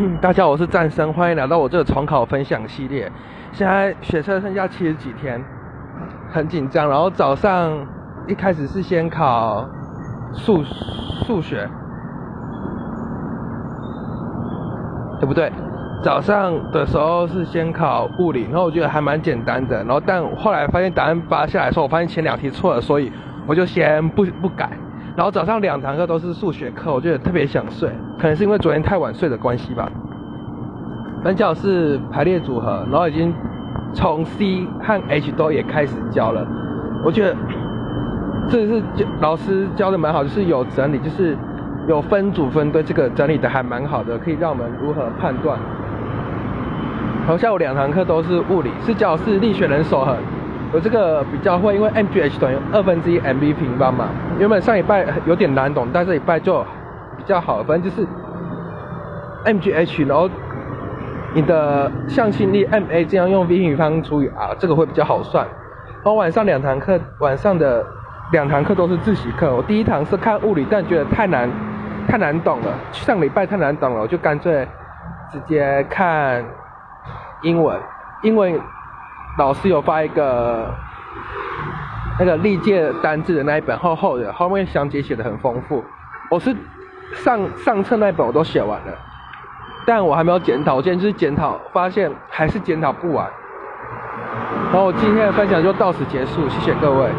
大家好，我是战生，欢迎来到我这个重考分享系列。现在学测剩下七十几天，很紧张。然后早上一开始是先考数数学，对不对？早上的时候是先考物理，然后我觉得还蛮简单的。然后但后来发现答案发下来的时候，我发现前两题错了，所以我就先不不改。然后早上两堂课都是数学课，我觉得特别想睡，可能是因为昨天太晚睡的关系吧。本教是排列组合，然后已经从 C 和 H 都也开始教了。我觉得这是老师教的蛮好，就是有整理，就是有分组分队，这个整理的还蛮好的，可以让我们如何判断。然后下午两堂课都是物理，是教是力学人守恒。我这个比较会，因为 mgh 等于二分之一 mv 平方嘛。原本上礼拜有点难懂，但这礼拜就比较好。反正就是 mgh，然后你的向心力 ma 这样用 v 平方除以 r，这个会比较好算。然后晚上两堂课，晚上的两堂课都是自习课。我第一堂是看物理，但觉得太难，太难懂了。上礼拜太难懂了，我就干脆直接看英文，英文。老师有发一个那个历届单字的那一本厚厚的，后面详解写的很丰富。我是上上册那本我都写完了，但我还没有检讨。我今天就是检讨，发现还是检讨不完。然后我今天的分享就到此结束，谢谢各位。